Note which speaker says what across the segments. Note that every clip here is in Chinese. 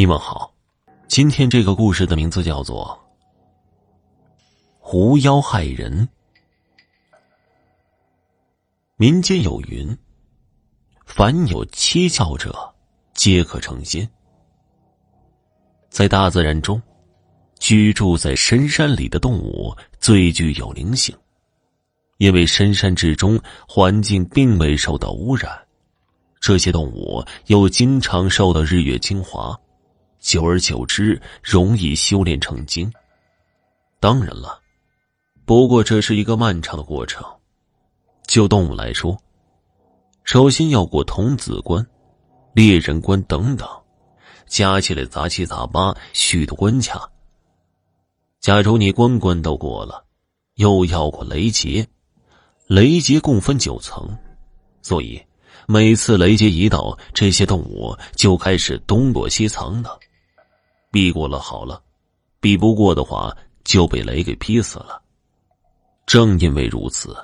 Speaker 1: 你们好，今天这个故事的名字叫做《狐妖害人》。民间有云：“凡有七窍者，皆可成仙。”在大自然中，居住在深山里的动物最具有灵性，因为深山之中环境并未受到污染，这些动物又经常受到日月精华。久而久之，容易修炼成精。当然了，不过这是一个漫长的过程。就动物来说，首先要过童子关、猎人关等等，加起来杂七杂八许多关卡。假如你关关都过了，又要过雷劫，雷劫共分九层，所以每次雷劫一到，这些动物就开始东躲西藏的。避过了好了，避不过的话就被雷给劈死了。正因为如此，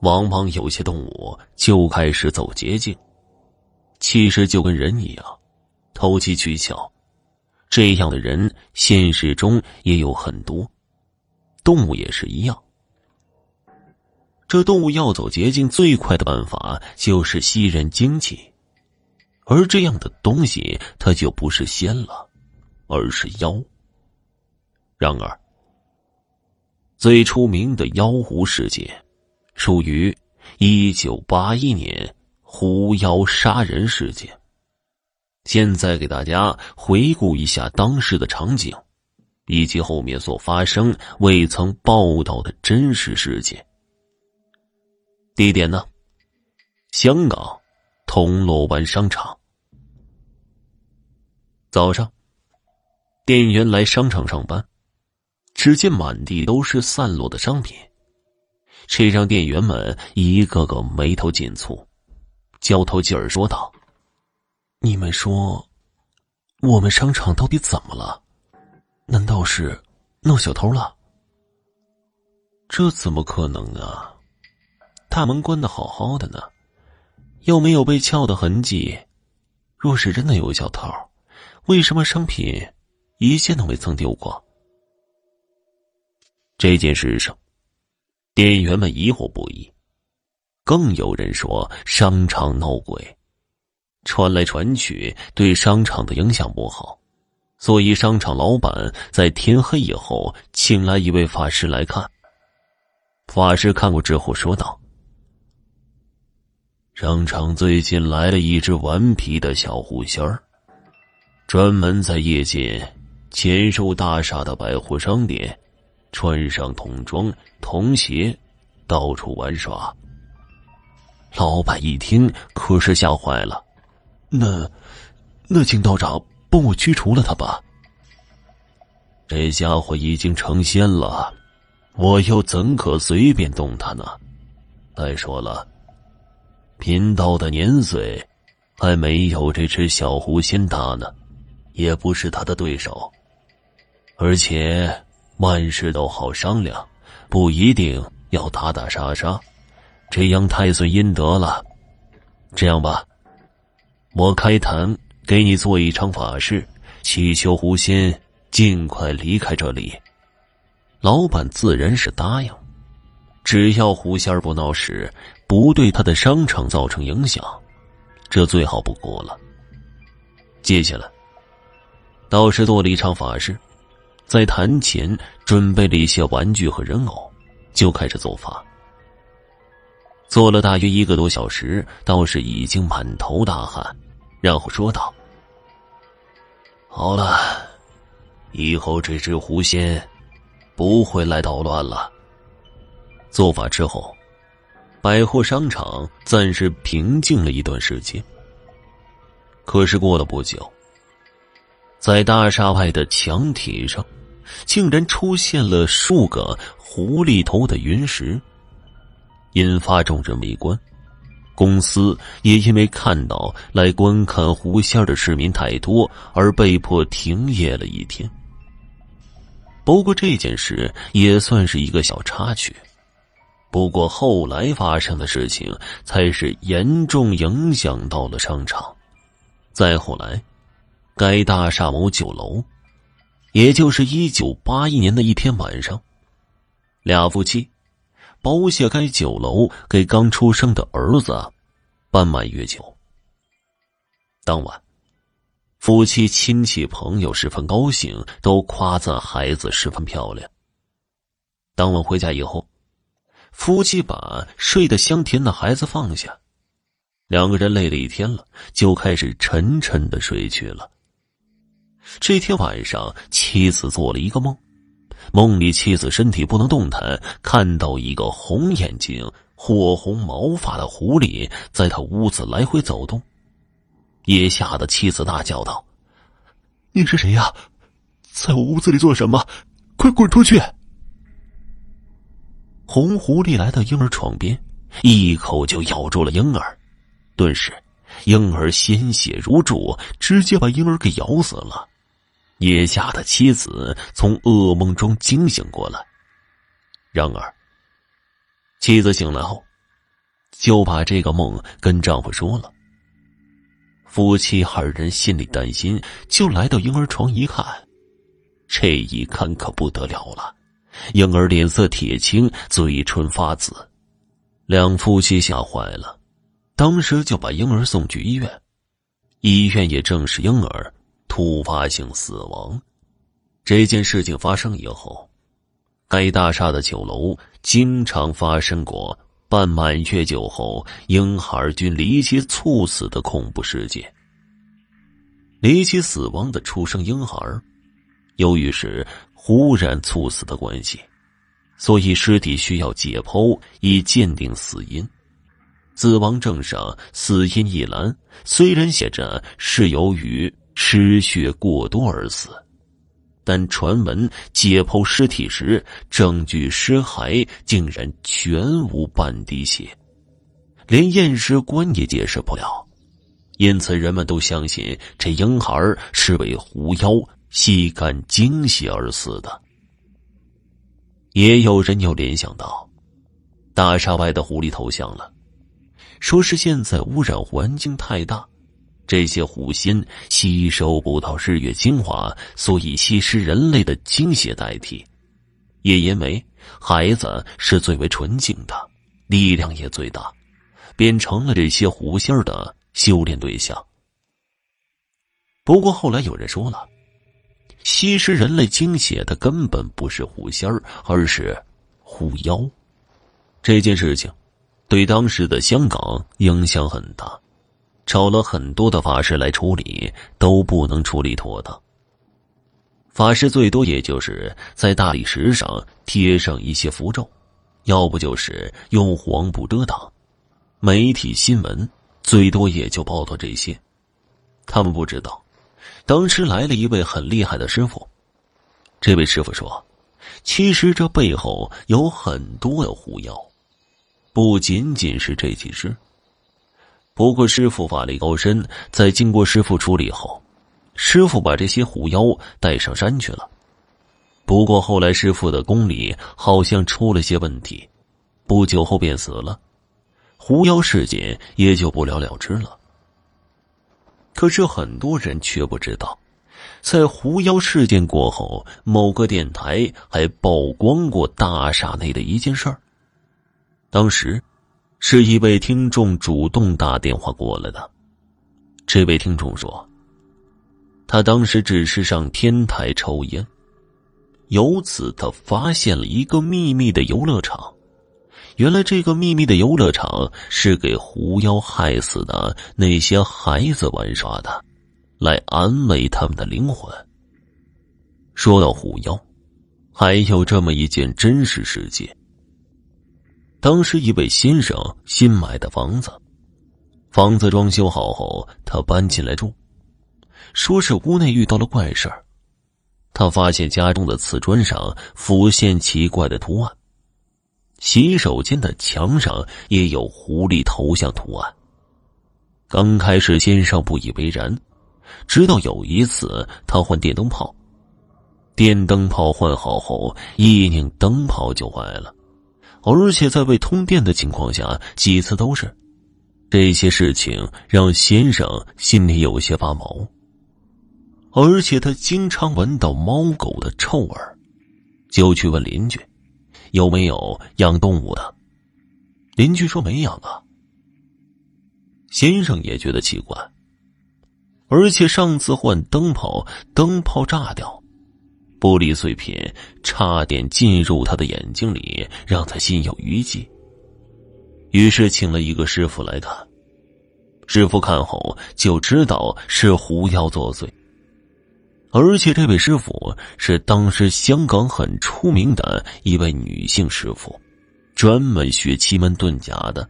Speaker 1: 往往有些动物就开始走捷径，其实就跟人一样，投机取巧。这样的人现实中也有很多，动物也是一样。这动物要走捷径最快的办法就是吸人精气，而这样的东西它就不是仙了。而是妖。然而，最出名的妖狐事件，属于一九八一年狐妖杀人事件。现在给大家回顾一下当时的场景，以及后面所发生未曾报道的真实事件。地点呢？香港铜锣湾商场。早上。店员来商场上班，只见满地都是散落的商品，这让店员们一个个眉头紧蹙，交头接耳说道：“你们说，我们商场到底怎么了？难道是闹小偷了？这怎么可能啊？大门关的好好的呢，又没有被撬的痕迹。若是真的有小偷，为什么商品？”一件都没曾丢过。这件事上，店员们疑惑不已，更有人说商场闹鬼，传来传去对商场的影响不好，所以商场老板在天黑以后请来一位法师来看。法师看过之后说道：“商场最近来了一只顽皮的小狐仙儿，专门在夜间。”潜入大厦的百货商店，穿上童装童鞋，到处玩耍。老板一听，可是吓坏了。那，那请道长帮我驱除了他吧。这家伙已经成仙了，我又怎可随便动他呢？再说了，贫道的年岁还没有这只小狐仙大呢，也不是他的对手。而且万事都好商量，不一定要打打杀杀，这样太损阴德了。这样吧，我开坛给你做一场法事，祈求狐仙尽快离开这里。老板自然是答应，只要狐仙不闹事，不对他的商场造成影响，这最好不过了。接下来，道士做了一场法事。在坛前准备了一些玩具和人偶，就开始做法。做了大约一个多小时，道士已经满头大汗，然后说道：“好了，以后这只狐仙不会来捣乱了。”做法之后，百货商场暂时平静了一段时间。可是过了不久，在大厦外的墙体上。竟然出现了数个狐狸头的云石，引发众人围观。公司也因为看到来观看狐仙的市民太多，而被迫停业了一天。不过这件事也算是一个小插曲。不过后来发生的事情才是严重影响到了商场。再后来。该大厦某酒楼，也就是一九八一年的一天晚上，俩夫妻包下该酒楼给刚出生的儿子办满月酒。当晚，夫妻亲戚朋友十分高兴，都夸赞孩子十分漂亮。当晚回家以后，夫妻把睡得香甜的孩子放下，两个人累了一天了，就开始沉沉的睡去了。这天晚上，妻子做了一个梦，梦里妻子身体不能动弹，看到一个红眼睛、火红毛发的狐狸在他屋子来回走动，也吓得妻子大叫道：“
Speaker 2: 你是谁呀？在我屋子里做什么？快滚出去！”
Speaker 1: 红狐狸来到婴儿床边，一口就咬住了婴儿，顿时，婴儿鲜血如注，直接把婴儿给咬死了。也吓得妻子从噩梦中惊醒过来。然而，妻子醒来后，就把这个梦跟丈夫说了。夫妻二人心里担心，就来到婴儿床一看，这一看可不得了了，婴儿脸色铁青，嘴唇发紫，两夫妻吓坏了，当时就把婴儿送去医院，医院也证实婴儿。突发性死亡。这件事情发生以后，该大厦的酒楼经常发生过办满月酒后婴孩均离奇猝死的恐怖事件。离奇死亡的出生婴孩，由于是忽然猝死的关系，所以尸体需要解剖以鉴定死因。死亡证上死因一栏虽然写着是由于。失血过多而死，但传闻解剖尸体时，证据尸骸竟然全无半滴血，连验尸官也解释不了，因此人们都相信这婴孩是被狐妖吸干精血而死的。也有人又联想到，大厦外的狐狸投降了，说是现在污染环境太大。这些狐仙吸收不到日月精华，所以吸食人类的精血代替。也因为孩子是最为纯净的，力量也最大，便成了这些狐仙的修炼对象。不过后来有人说了，吸食人类精血的根本不是狐仙而是狐妖。这件事情对当时的香港影响很大。找了很多的法师来处理，都不能处理妥当。法师最多也就是在大理石上贴上一些符咒，要不就是用黄布遮挡。媒体新闻最多也就报道这些。他们不知道，当时来了一位很厉害的师傅。这位师傅说：“其实这背后有很多的狐妖，不仅仅是这几只。”不过师傅法力高深，在经过师傅处理后，师傅把这些狐妖带上山去了。不过后来师傅的宫里好像出了些问题，不久后便死了，狐妖事件也就不了了之了。可是很多人却不知道，在狐妖事件过后，某个电台还曝光过大厦内的一件事儿。当时。是一位听众主动打电话过来的。这位听众说：“他当时只是上天台抽烟，由此他发现了一个秘密的游乐场。原来这个秘密的游乐场是给狐妖害死的那些孩子玩耍的，来安慰他们的灵魂。”说到狐妖，还有这么一件真实事件。当时一位先生新买的房子，房子装修好后，他搬进来住，说是屋内遇到了怪事儿。他发现家中的瓷砖上浮现奇怪的图案，洗手间的墙上也有狐狸头像图案。刚开始先生不以为然，直到有一次他换电灯泡，电灯泡换好后，一拧灯泡就坏了。而且在未通电的情况下，几次都是这些事情，让先生心里有些发毛。而且他经常闻到猫狗的臭味就去问邻居有没有养动物的。邻居说没养啊。先生也觉得奇怪，而且上次换灯泡，灯泡炸掉，玻璃碎片差点进入他的眼睛里，让他心有余悸。于是请了一个师傅来看，师傅看后就知道是狐妖作祟。而且这位师傅是当时香港很出名的一位女性师傅，专门学奇门遁甲的。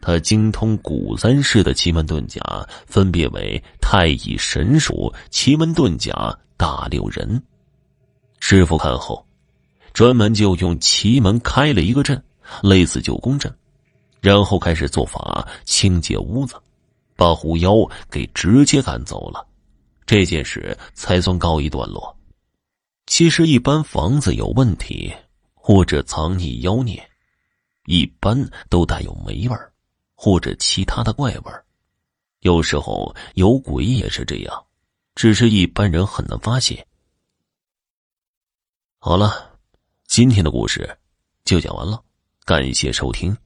Speaker 1: 他精通古三式的奇门遁甲，分别为太乙神术、奇门遁甲、大六人。师傅看后，专门就用奇门开了一个阵，类似九宫阵，然后开始做法清洁屋子，把狐妖给直接赶走了。这件事才算告一段落。其实，一般房子有问题或者藏匿妖孽，一般都带有霉味。或者其他的怪味，有时候有鬼也是这样，只是一般人很难发现。好了，今天的故事就讲完了，感谢收听。